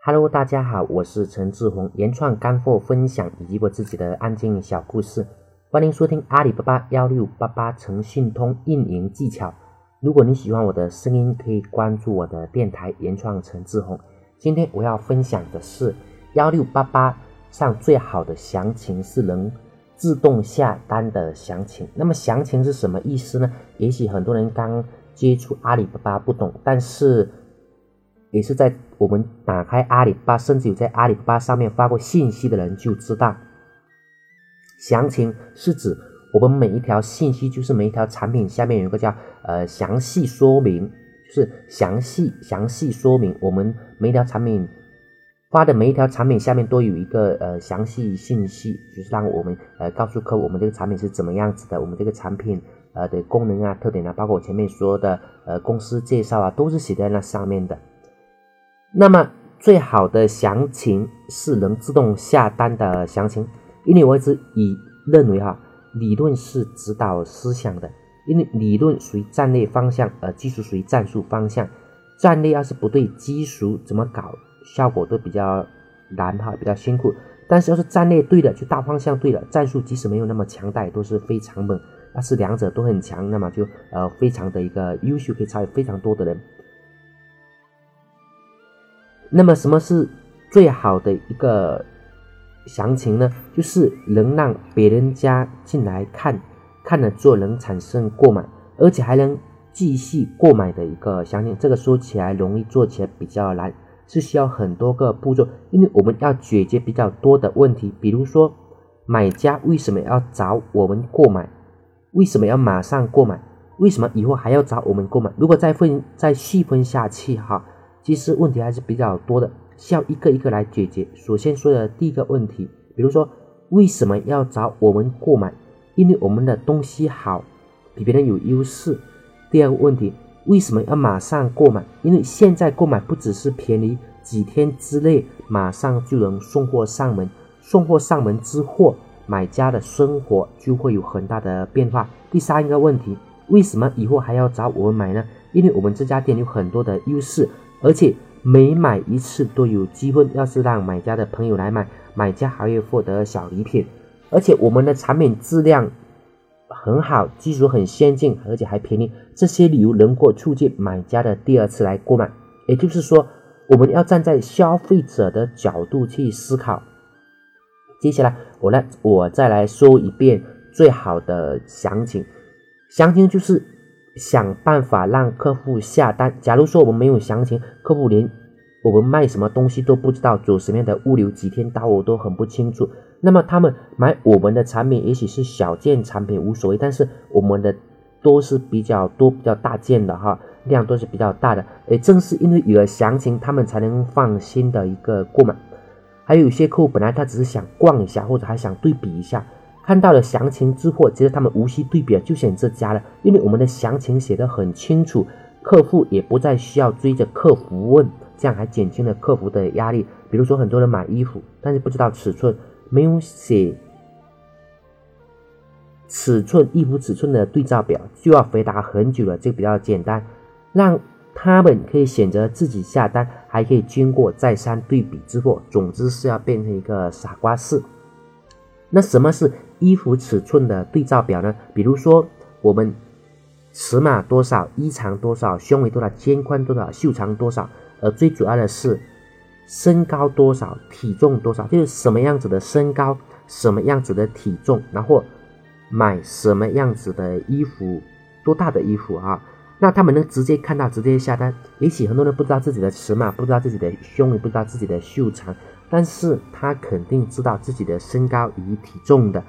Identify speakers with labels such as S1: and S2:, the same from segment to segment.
S1: Hello，大家好，我是陈志宏，原创干货分享以及我自己的案件小故事，欢迎收听阿里巴巴幺六八八诚信通运营技巧。如果你喜欢我的声音，可以关注我的电台原创陈志宏。今天我要分享的是幺六八八上最好的详情是能自动下单的详情。那么详情是什么意思呢？也许很多人刚接触阿里巴巴不懂，但是也是在我们打开阿里巴巴，甚至有在阿里巴巴上面发过信息的人就知道，详情是指我们每一条信息，就是每一条产品下面有一个叫呃详细说明。就是详细详细说明我们每一条产品发的每一条产品下面都有一个呃详细信息，就是让我们呃告诉客户我们这个产品是怎么样子的，我们这个产品呃的功能啊、特点啊，包括我前面说的呃公司介绍啊，都是写在那上面的。那么最好的详情是能自动下单的详情，因为我一直以认为哈，理论是指导思想的。因为理论属于战略方向，而技术属于战术方向。战略要是不对，技术怎么搞，效果都比较难哈，比较辛苦。但是要是战略对了，就大方向对了，战术即使没有那么强大，也都是非常猛。要是两者都很强，那么就呃非常的一个优秀，可以超越非常多的人。那么什么是最好的一个详情呢？就是能让别人家进来看。看了之后能产生购买，而且还能继续购买的一个详情，这个说起来容易，做起来比较难，是需要很多个步骤，因为我们要解决比较多的问题，比如说买家为什么要找我们购买，为什么要马上购买，为什么以后还要找我们购买？如果再分再细分下去哈，其实问题还是比较多的，需要一个一个来解决。首先说的第一个问题，比如说为什么要找我们购买？因为我们的东西好，比别人有优势。第二个问题，为什么要马上购买？因为现在购买不只是便宜，几天之内马上就能送货上门。送货上门之后，买家的生活就会有很大的变化。第三个问题，为什么以后还要找我们买呢？因为我们这家店有很多的优势，而且每买一次都有机会。要是让买家的朋友来买，买家还会获得小礼品。而且我们的产品质量很好，技术很先进，而且还便宜，这些理由能够促进买家的第二次来购买。也就是说，我们要站在消费者的角度去思考。接下来，我来我再来说一遍最好的详情。详情就是想办法让客户下单。假如说我们没有详情，客户连我们卖什么东西都不知道，走什么样的物流，几天到我都很不清楚。那么他们买我们的产品，也许是小件产品无所谓，但是我们的都是比较多、比较大件的哈，量都是比较大的。也正是因为有了详情，他们才能放心的一个购买。还有一些客户本来他只是想逛一下，或者还想对比一下，看到了详情之后，其实他们无需对比就选这家了，因为我们的详情写的很清楚，客户也不再需要追着客服问，这样还减轻了客服的压力。比如说很多人买衣服，但是不知道尺寸。没有写尺寸衣服尺寸的对照表，就要回答很久了。这个比较简单，让他们可以选择自己下单，还可以经过再三对比之后，总之是要变成一个傻瓜式。那什么是衣服尺寸的对照表呢？比如说我们尺码多少，衣长多少，胸围多少，肩宽多少，袖长多少，而最主要的是。身高多少，体重多少，就是什么样子的身高，什么样子的体重，然后买什么样子的衣服，多大的衣服啊？那他们能直接看到，直接下单。也许很多人不知道自己的尺码，不知道自己的胸围，不知道自己的袖长，但是他肯定知道自己的身高与体重的，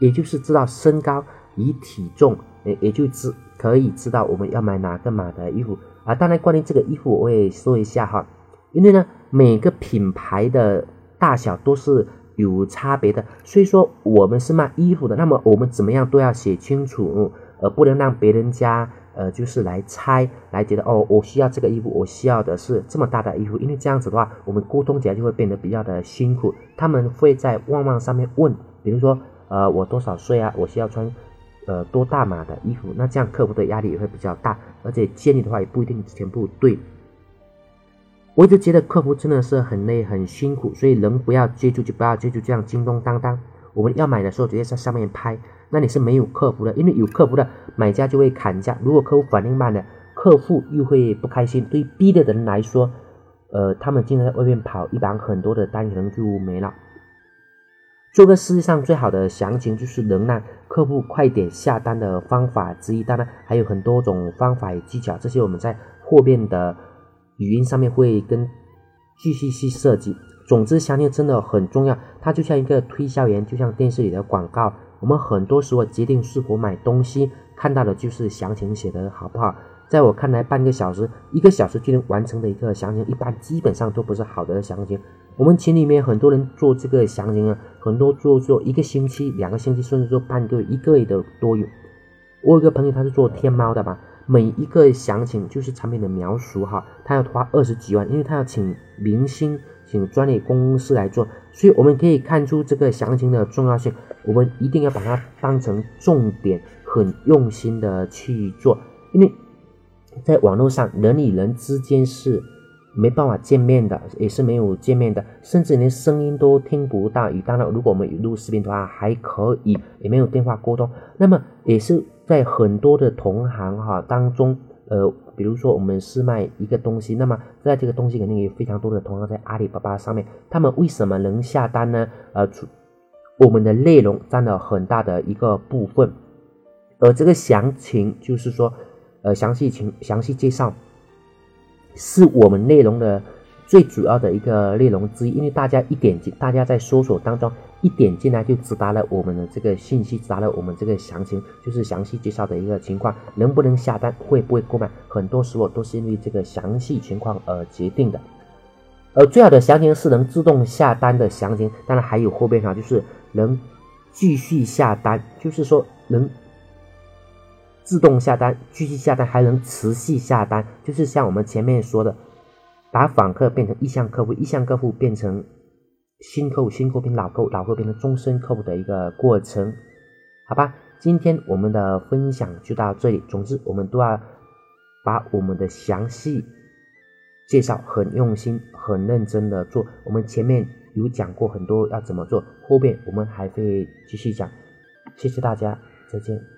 S1: 也就是知道身高与体重，也也就知可以知道我们要买哪个码的衣服啊。当然，关于这个衣服，我也说一下哈。因为呢，每个品牌的大小都是有差别的，所以说我们是卖衣服的，那么我们怎么样都要写清楚，而不能让别人家呃就是来猜，来觉得哦，我需要这个衣服，我需要的是这么大的衣服，因为这样子的话，我们沟通起来就会变得比较的辛苦。他们会在旺旺上面问，比如说呃我多少岁啊，我需要穿呃多大码的衣服，那这样客服的压力也会比较大，而且建议的话也不一定全部对。我一直觉得客服真的是很累很辛苦，所以人不要接住就不要接住，这样叮咚当当。我们要买的时候直接在上面拍，那你是没有客服的，因为有客服的买家就会砍价，如果客户反应慢了，客户又会不开心。对 B 的人来说，呃，他们经常在外面跑，一般很多的单可能就没了。做个世界上最好的详情，就是能让客户快点下单的方法之一。当然还有很多种方法与技巧，这些我们在后面的语音上面会跟继续去设计。总之，详情真的很重要，它就像一个推销员，就像电视里的广告。我们很多时候决定是否买东西，看到的就是详情写的好不好。在我看来，半个小时、一个小时就能完成的一个详情，一般基本上都不是好的详情。我们群里面很多人做这个详情啊，很多做做一个星期、两个星期，甚至做半个月、一个月的都有。我有个朋友，他是做天猫的嘛。每一个详情就是产品的描述哈，他要花二十几万，因为他要请明星、请专业公司来做，所以我们可以看出这个详情的重要性，我们一定要把它当成重点，很用心的去做，因为在网络上人与人之间是没办法见面的，也是没有见面的，甚至连声音都听不到。当然，如果我们录视频的话还可以，也没有电话沟通，那么也是。在很多的同行哈当中，呃，比如说我们是卖一个东西，那么在这个东西肯定有非常多的同行在阿里巴巴上面，他们为什么能下单呢？呃，我们的内容占了很大的一个部分，而这个详情就是说，呃，详细情详细介绍，是我们内容的最主要的一个内容之一，因为大家一点击，大家在搜索当中。一点进来就直达了我们的这个信息，直达了我们这个详情，就是详细介绍的一个情况，能不能下单，会不会购买，很多时候都是因为这个详细情况而决定的。而最好的详情是能自动下单的详情，当然还有后边哈，就是能继续下单，就是说能自动下单、继续下单，还能持续下单，就是像我们前面说的，把访客变成意向客户，意向客户变成。新客户、新客户变老客户、老客户变成终身客户的一个过程，好吧？今天我们的分享就到这里。总之，我们都要把我们的详细介绍很用心、很认真的做。我们前面有讲过很多要怎么做，后面我们还会继续讲。谢谢大家，再见。